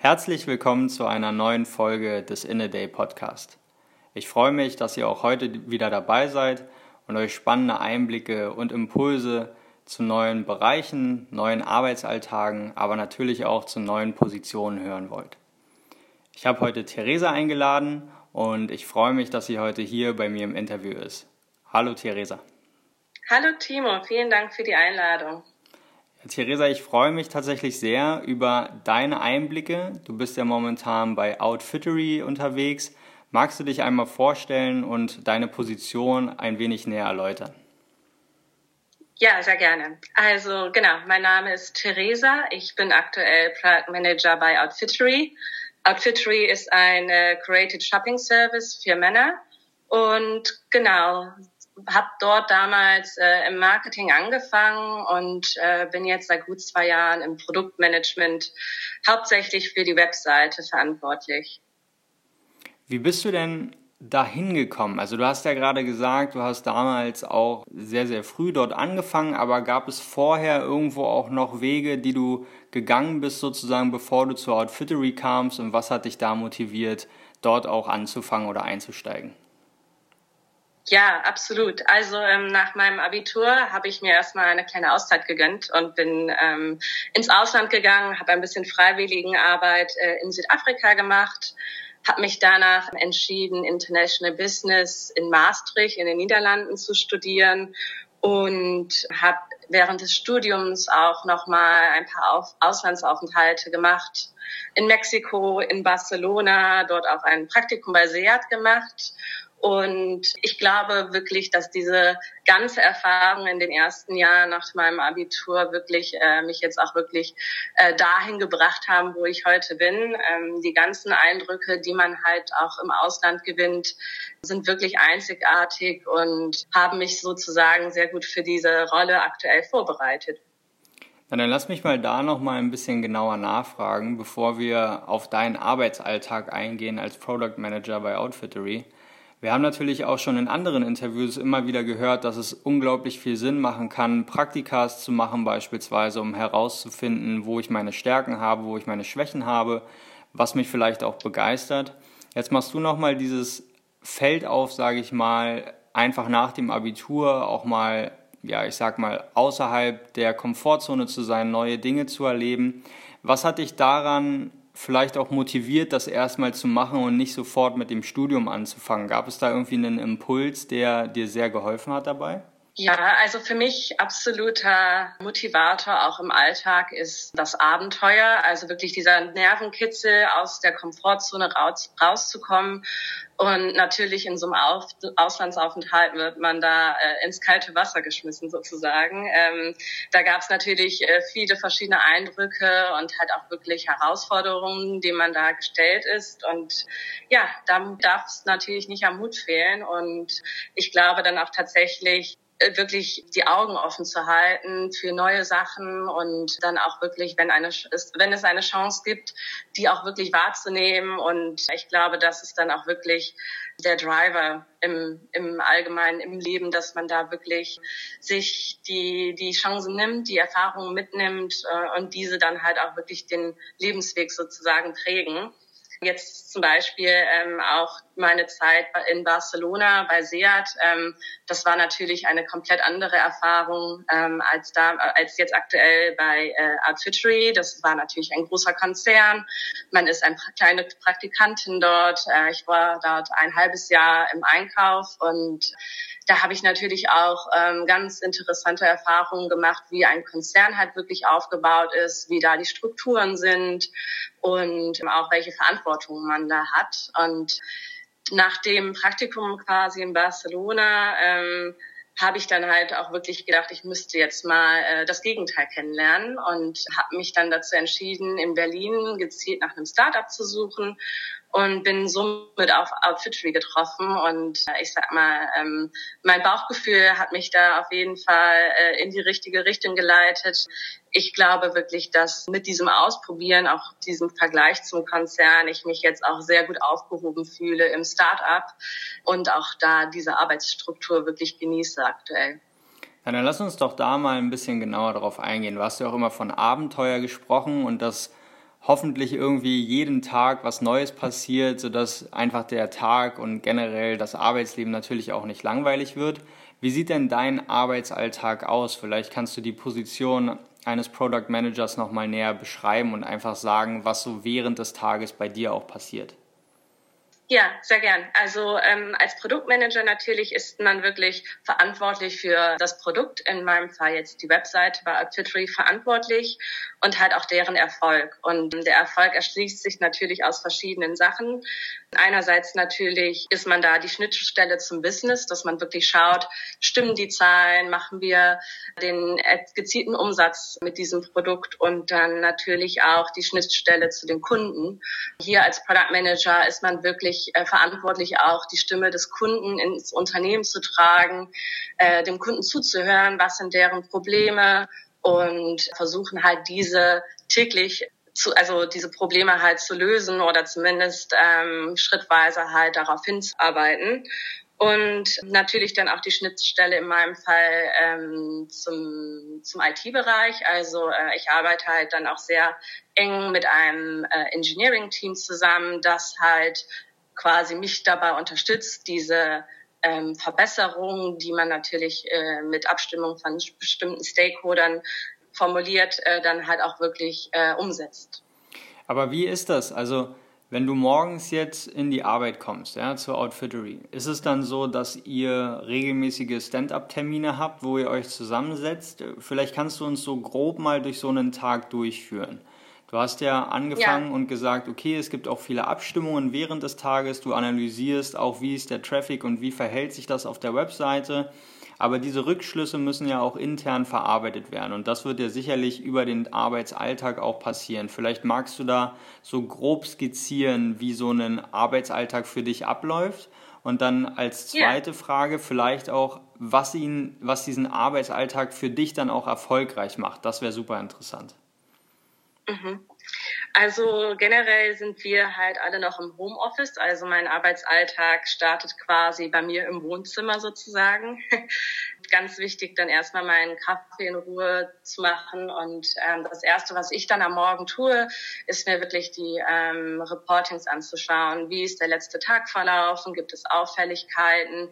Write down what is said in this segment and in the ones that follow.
Herzlich willkommen zu einer neuen Folge des In a Day Podcast. Ich freue mich, dass ihr auch heute wieder dabei seid und euch spannende Einblicke und Impulse zu neuen Bereichen, neuen Arbeitsalltagen, aber natürlich auch zu neuen Positionen hören wollt. Ich habe heute Theresa eingeladen und ich freue mich, dass sie heute hier bei mir im Interview ist. Hallo Theresa. Hallo Timo, vielen Dank für die Einladung. Theresa, ich freue mich tatsächlich sehr über deine Einblicke. Du bist ja momentan bei Outfittery unterwegs. Magst du dich einmal vorstellen und deine Position ein wenig näher erläutern? Ja, sehr gerne. Also genau, mein Name ist Theresa. Ich bin aktuell Product Manager bei Outfittery. Outfittery ist ein Created Shopping Service für Männer. Und genau, habe dort damals äh, im Marketing angefangen und äh, bin jetzt seit gut zwei Jahren im Produktmanagement hauptsächlich für die Webseite verantwortlich. Wie bist du denn dahin gekommen? Also du hast ja gerade gesagt, du hast damals auch sehr, sehr früh dort angefangen, aber gab es vorher irgendwo auch noch Wege, die du gegangen bist, sozusagen, bevor du zur Outfittery kamst und was hat dich da motiviert, dort auch anzufangen oder einzusteigen? Ja, absolut. Also ähm, nach meinem Abitur habe ich mir erstmal eine kleine Auszeit gegönnt und bin ähm, ins Ausland gegangen, habe ein bisschen Freiwilligenarbeit äh, in Südafrika gemacht, habe mich danach entschieden, International Business in Maastricht in den Niederlanden zu studieren und habe während des Studiums auch nochmal ein paar Auf Auslandsaufenthalte gemacht. In Mexiko, in Barcelona, dort auch ein Praktikum bei SEAT gemacht und ich glaube wirklich, dass diese ganze Erfahrung in den ersten Jahren nach meinem Abitur wirklich äh, mich jetzt auch wirklich äh, dahin gebracht haben, wo ich heute bin. Ähm, die ganzen Eindrücke, die man halt auch im Ausland gewinnt, sind wirklich einzigartig und haben mich sozusagen sehr gut für diese Rolle aktuell vorbereitet. Na, dann lass mich mal da noch mal ein bisschen genauer nachfragen, bevor wir auf deinen Arbeitsalltag eingehen als Product Manager bei Outfittery. Wir haben natürlich auch schon in anderen Interviews immer wieder gehört, dass es unglaublich viel Sinn machen kann, Praktikas zu machen beispielsweise, um herauszufinden, wo ich meine Stärken habe, wo ich meine Schwächen habe, was mich vielleicht auch begeistert. Jetzt machst du nochmal dieses Feld auf, sage ich mal, einfach nach dem Abitur auch mal, ja, ich sag mal, außerhalb der Komfortzone zu sein, neue Dinge zu erleben. Was hat dich daran vielleicht auch motiviert, das erstmal zu machen und nicht sofort mit dem Studium anzufangen? Gab es da irgendwie einen Impuls, der dir sehr geholfen hat dabei? Ja, also für mich absoluter Motivator auch im Alltag ist das Abenteuer, also wirklich dieser Nervenkitzel aus der Komfortzone raus, rauszukommen. Und natürlich in so einem Auf Auslandsaufenthalt wird man da äh, ins kalte Wasser geschmissen sozusagen. Ähm, da gab es natürlich äh, viele verschiedene Eindrücke und halt auch wirklich Herausforderungen, denen man da gestellt ist. Und ja, da darf es natürlich nicht am Mut fehlen. Und ich glaube dann auch tatsächlich, wirklich die Augen offen zu halten für neue Sachen und dann auch wirklich, wenn eine, wenn es eine Chance gibt, die auch wirklich wahrzunehmen. Und ich glaube, das ist dann auch wirklich der Driver im, im Allgemeinen, im Leben, dass man da wirklich sich die, die Chancen nimmt, die Erfahrungen mitnimmt äh, und diese dann halt auch wirklich den Lebensweg sozusagen prägen. Jetzt zum Beispiel ähm, auch meine Zeit in Barcelona bei Seat. Ähm, das war natürlich eine komplett andere Erfahrung ähm, als da als jetzt aktuell bei äh, Outfittery. Das war natürlich ein großer Konzern. Man ist eine kleine Praktikantin dort. Äh, ich war dort ein halbes Jahr im Einkauf und da habe ich natürlich auch ähm, ganz interessante Erfahrungen gemacht, wie ein Konzern halt wirklich aufgebaut ist, wie da die Strukturen sind und auch welche Verantwortung man da hat. Und nach dem Praktikum quasi in Barcelona ähm, habe ich dann halt auch wirklich gedacht, ich müsste jetzt mal äh, das Gegenteil kennenlernen und habe mich dann dazu entschieden, in Berlin gezielt nach einem Startup zu suchen und bin somit auf Outfittery getroffen und äh, ich sag mal, ähm, mein Bauchgefühl hat mich da auf jeden Fall äh, in die richtige Richtung geleitet. Ich glaube wirklich, dass mit diesem Ausprobieren, auch diesem Vergleich zum Konzern, ich mich jetzt auch sehr gut aufgehoben fühle im Start-up und auch da diese Arbeitsstruktur wirklich genieße aktuell. Ja, dann lass uns doch da mal ein bisschen genauer drauf eingehen. Du hast ja auch immer von Abenteuer gesprochen und dass hoffentlich irgendwie jeden Tag was Neues passiert, sodass einfach der Tag und generell das Arbeitsleben natürlich auch nicht langweilig wird. Wie sieht denn dein Arbeitsalltag aus? Vielleicht kannst du die Position eines Product Managers nochmal näher beschreiben und einfach sagen, was so während des Tages bei dir auch passiert. Ja, sehr gern. Also ähm, als Produktmanager natürlich ist man wirklich verantwortlich für das Produkt, in meinem Fall jetzt die Website bei Outfittery verantwortlich und halt auch deren Erfolg. Und der Erfolg erschließt sich natürlich aus verschiedenen Sachen. Einerseits natürlich ist man da die Schnittstelle zum Business, dass man wirklich schaut, stimmen die Zahlen, machen wir den gezielten Umsatz mit diesem Produkt und dann natürlich auch die Schnittstelle zu den Kunden. Hier als Product Manager ist man wirklich äh, verantwortlich, auch die Stimme des Kunden ins Unternehmen zu tragen, äh, dem Kunden zuzuhören, was sind deren Probleme und versuchen halt diese täglich zu, also diese Probleme halt zu lösen oder zumindest ähm, schrittweise halt darauf hinzuarbeiten. Und natürlich dann auch die Schnittstelle in meinem Fall ähm, zum, zum IT-Bereich. Also äh, ich arbeite halt dann auch sehr eng mit einem äh, Engineering-Team zusammen, das halt quasi mich dabei unterstützt, diese ähm, Verbesserungen, die man natürlich äh, mit Abstimmung von bestimmten Stakeholdern formuliert, äh, dann halt auch wirklich äh, umsetzt. Aber wie ist das? Also wenn du morgens jetzt in die Arbeit kommst, ja, zur Outfittery, ist es dann so, dass ihr regelmäßige Stand-up-Termine habt, wo ihr euch zusammensetzt? Vielleicht kannst du uns so grob mal durch so einen Tag durchführen. Du hast ja angefangen ja. und gesagt, okay, es gibt auch viele Abstimmungen während des Tages. Du analysierst auch, wie ist der Traffic und wie verhält sich das auf der Webseite. Aber diese Rückschlüsse müssen ja auch intern verarbeitet werden. Und das wird ja sicherlich über den Arbeitsalltag auch passieren. Vielleicht magst du da so grob skizzieren, wie so ein Arbeitsalltag für dich abläuft. Und dann als zweite yeah. Frage vielleicht auch, was, ihn, was diesen Arbeitsalltag für dich dann auch erfolgreich macht. Das wäre super interessant. Mhm. Also generell sind wir halt alle noch im Homeoffice. Also mein Arbeitsalltag startet quasi bei mir im Wohnzimmer sozusagen. Ganz wichtig, dann erstmal meinen Kaffee in Ruhe zu machen. Und ähm, das Erste, was ich dann am Morgen tue, ist mir wirklich die ähm, Reportings anzuschauen. Wie ist der letzte Tag verlaufen? Gibt es Auffälligkeiten?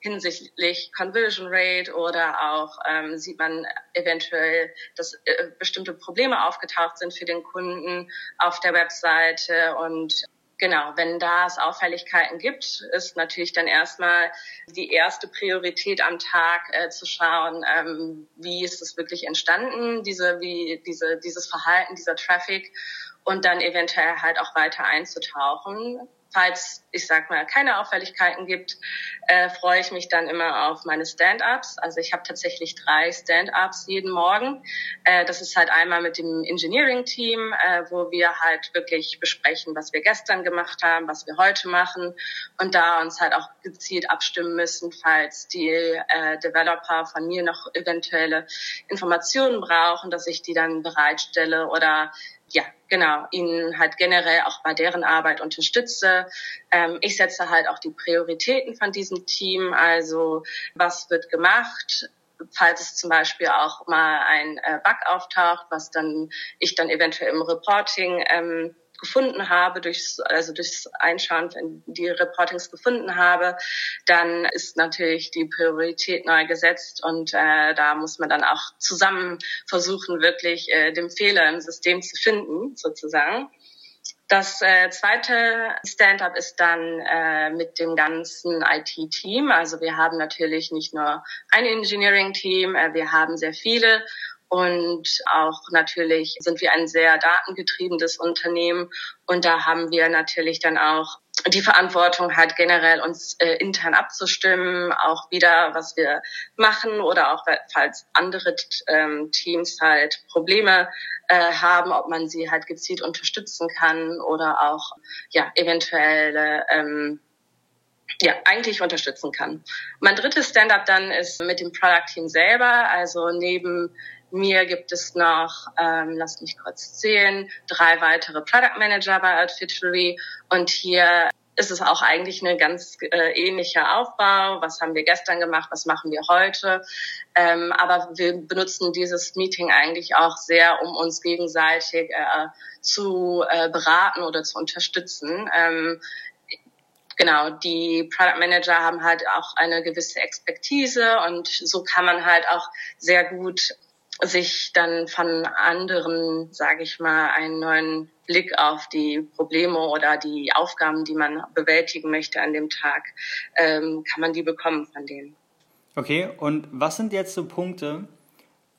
Hinsichtlich Conversion Rate oder auch ähm, sieht man eventuell, dass äh, bestimmte Probleme aufgetaucht sind für den Kunden auf der Webseite. Und Genau, wenn da es Auffälligkeiten gibt, ist natürlich dann erstmal die erste Priorität am Tag äh, zu schauen, ähm, wie ist es wirklich entstanden, diese, wie, diese, dieses Verhalten, dieser Traffic und dann eventuell halt auch weiter einzutauchen falls ich sag mal keine Auffälligkeiten gibt, äh, freue ich mich dann immer auf meine Stand-ups. Also ich habe tatsächlich drei Stand-ups jeden Morgen. Äh, das ist halt einmal mit dem Engineering-Team, äh, wo wir halt wirklich besprechen, was wir gestern gemacht haben, was wir heute machen und da uns halt auch gezielt abstimmen müssen, falls die äh, Developer von mir noch eventuelle Informationen brauchen, dass ich die dann bereitstelle oder ja, genau, ihnen halt generell auch bei deren Arbeit unterstütze. Ähm, ich setze halt auch die Prioritäten von diesem Team, also was wird gemacht, falls es zum Beispiel auch mal ein äh, Bug auftaucht, was dann ich dann eventuell im Reporting ähm, gefunden habe, durchs, also durchs Einschauen in die Reportings gefunden habe, dann ist natürlich die Priorität neu gesetzt und äh, da muss man dann auch zusammen versuchen, wirklich äh, den Fehler im System zu finden, sozusagen. Das äh, zweite Stand-up ist dann äh, mit dem ganzen IT-Team. Also wir haben natürlich nicht nur ein Engineering-Team, äh, wir haben sehr viele und auch natürlich sind wir ein sehr datengetriebenes Unternehmen. Und da haben wir natürlich dann auch die Verantwortung halt generell uns äh, intern abzustimmen, auch wieder, was wir machen oder auch falls andere ähm, Teams halt Probleme äh, haben, ob man sie halt gezielt unterstützen kann oder auch ja eventuell ähm, ja, eigentlich unterstützen kann. Mein drittes Stand-up dann ist mit dem Product Team selber. Also neben mir gibt es noch, ähm, lasst mich kurz zählen, drei weitere Product Manager bei Outfittery und hier ist es auch eigentlich ein ganz äh, ähnlicher Aufbau. Was haben wir gestern gemacht? Was machen wir heute? Ähm, aber wir benutzen dieses Meeting eigentlich auch sehr, um uns gegenseitig äh, zu äh, beraten oder zu unterstützen. Ähm, genau, die Product Manager haben halt auch eine gewisse Expertise und so kann man halt auch sehr gut sich dann von anderen, sage ich mal, einen neuen Blick auf die Probleme oder die Aufgaben, die man bewältigen möchte an dem Tag, ähm, kann man die bekommen von denen. Okay, und was sind jetzt so Punkte,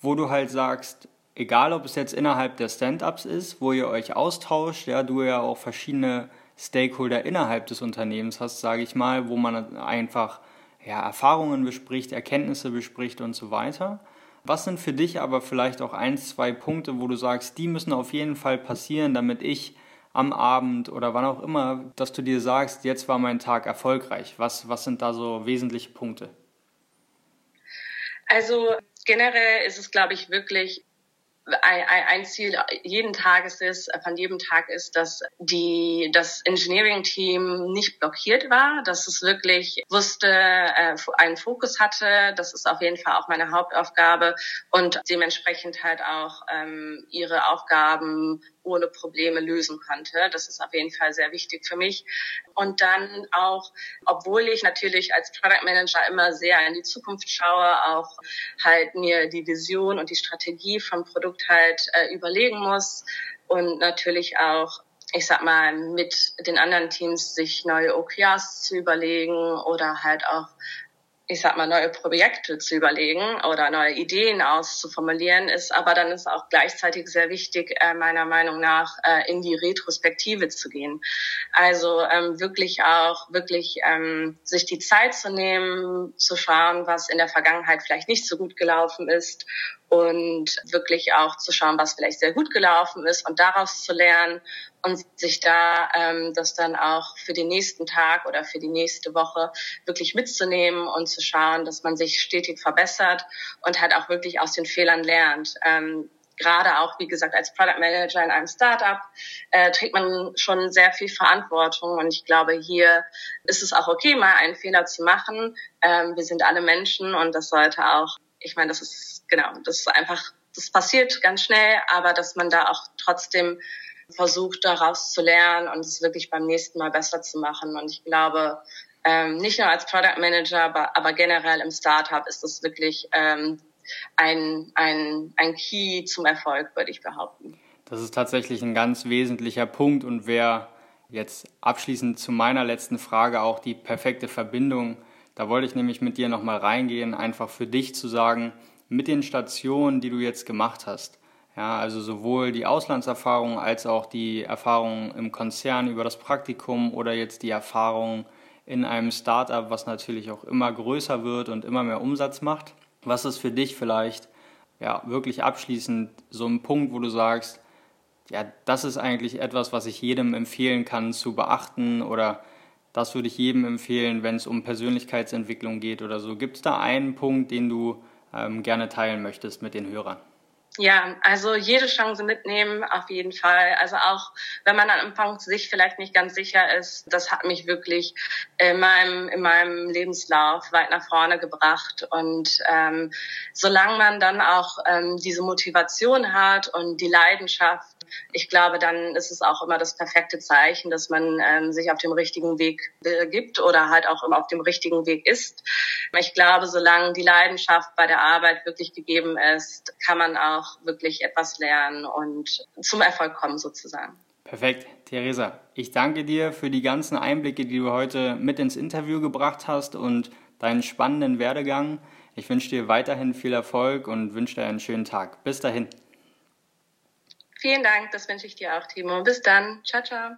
wo du halt sagst, egal ob es jetzt innerhalb der Stand-ups ist, wo ihr euch austauscht, ja, du ja auch verschiedene Stakeholder innerhalb des Unternehmens hast, sage ich mal, wo man einfach ja, Erfahrungen bespricht, Erkenntnisse bespricht und so weiter. Was sind für dich aber vielleicht auch ein, zwei Punkte, wo du sagst, die müssen auf jeden Fall passieren, damit ich am Abend oder wann auch immer, dass du dir sagst, jetzt war mein Tag erfolgreich? Was, was sind da so wesentliche Punkte? Also generell ist es, glaube ich, wirklich ein Ziel jeden Tages ist, von jedem Tag ist, dass die, das Engineering-Team nicht blockiert war, dass es wirklich wusste, äh, einen Fokus hatte. Das ist auf jeden Fall auch meine Hauptaufgabe und dementsprechend halt auch ähm, ihre Aufgaben ohne Probleme lösen konnte. Das ist auf jeden Fall sehr wichtig für mich. Und dann auch, obwohl ich natürlich als Product Manager immer sehr in die Zukunft schaue, auch halt mir die Vision und die Strategie vom Produkt halt äh, überlegen muss und natürlich auch ich sag mal, mit den anderen Teams sich neue OKRs zu überlegen oder halt auch ich sag mal, neue Projekte zu überlegen oder neue Ideen auszuformulieren, ist aber dann ist auch gleichzeitig sehr wichtig, äh, meiner Meinung nach, äh, in die Retrospektive zu gehen. Also ähm, wirklich auch, wirklich ähm, sich die Zeit zu nehmen, zu schauen, was in der Vergangenheit vielleicht nicht so gut gelaufen ist und wirklich auch zu schauen, was vielleicht sehr gut gelaufen ist und daraus zu lernen und sich da ähm, das dann auch für den nächsten Tag oder für die nächste Woche wirklich mitzunehmen und zu schauen, dass man sich stetig verbessert und halt auch wirklich aus den Fehlern lernt. Ähm, gerade auch, wie gesagt, als Product Manager in einem Startup äh, trägt man schon sehr viel Verantwortung. Und ich glaube, hier ist es auch okay, mal einen Fehler zu machen. Ähm, wir sind alle Menschen und das sollte auch ich meine, das ist genau, das ist einfach, das passiert ganz schnell, aber dass man da auch trotzdem versucht, daraus zu lernen und es wirklich beim nächsten Mal besser zu machen. Und ich glaube, ähm, nicht nur als Product Manager, aber, aber generell im Startup ist das wirklich ähm, ein, ein, ein Key zum Erfolg, würde ich behaupten. Das ist tatsächlich ein ganz wesentlicher Punkt und wer jetzt abschließend zu meiner letzten Frage auch die perfekte Verbindung da wollte ich nämlich mit dir nochmal reingehen, einfach für dich zu sagen, mit den Stationen, die du jetzt gemacht hast, ja, also sowohl die Auslandserfahrung als auch die Erfahrung im Konzern über das Praktikum oder jetzt die Erfahrung in einem Startup, was natürlich auch immer größer wird und immer mehr Umsatz macht. Was ist für dich vielleicht ja wirklich abschließend so ein Punkt, wo du sagst, ja, das ist eigentlich etwas, was ich jedem empfehlen kann zu beachten oder das würde ich jedem empfehlen, wenn es um Persönlichkeitsentwicklung geht oder so. Gibt es da einen Punkt, den du ähm, gerne teilen möchtest mit den Hörern? Ja, also jede Chance mitnehmen, auf jeden Fall. Also auch wenn man am Anfang sich vielleicht nicht ganz sicher ist, das hat mich wirklich in meinem, in meinem Lebenslauf weit nach vorne gebracht. Und ähm, solange man dann auch ähm, diese Motivation hat und die Leidenschaft, ich glaube, dann ist es auch immer das perfekte Zeichen, dass man ähm, sich auf dem richtigen Weg begibt oder halt auch immer auf dem richtigen Weg ist. Ich glaube, solange die Leidenschaft bei der Arbeit wirklich gegeben ist, kann man auch wirklich etwas lernen und zum Erfolg kommen sozusagen. Perfekt, Theresa. Ich danke dir für die ganzen Einblicke, die du heute mit ins Interview gebracht hast und deinen spannenden Werdegang. Ich wünsche dir weiterhin viel Erfolg und wünsche dir einen schönen Tag. Bis dahin. Vielen Dank, das wünsche ich dir auch, Timo. Bis dann. Ciao, ciao.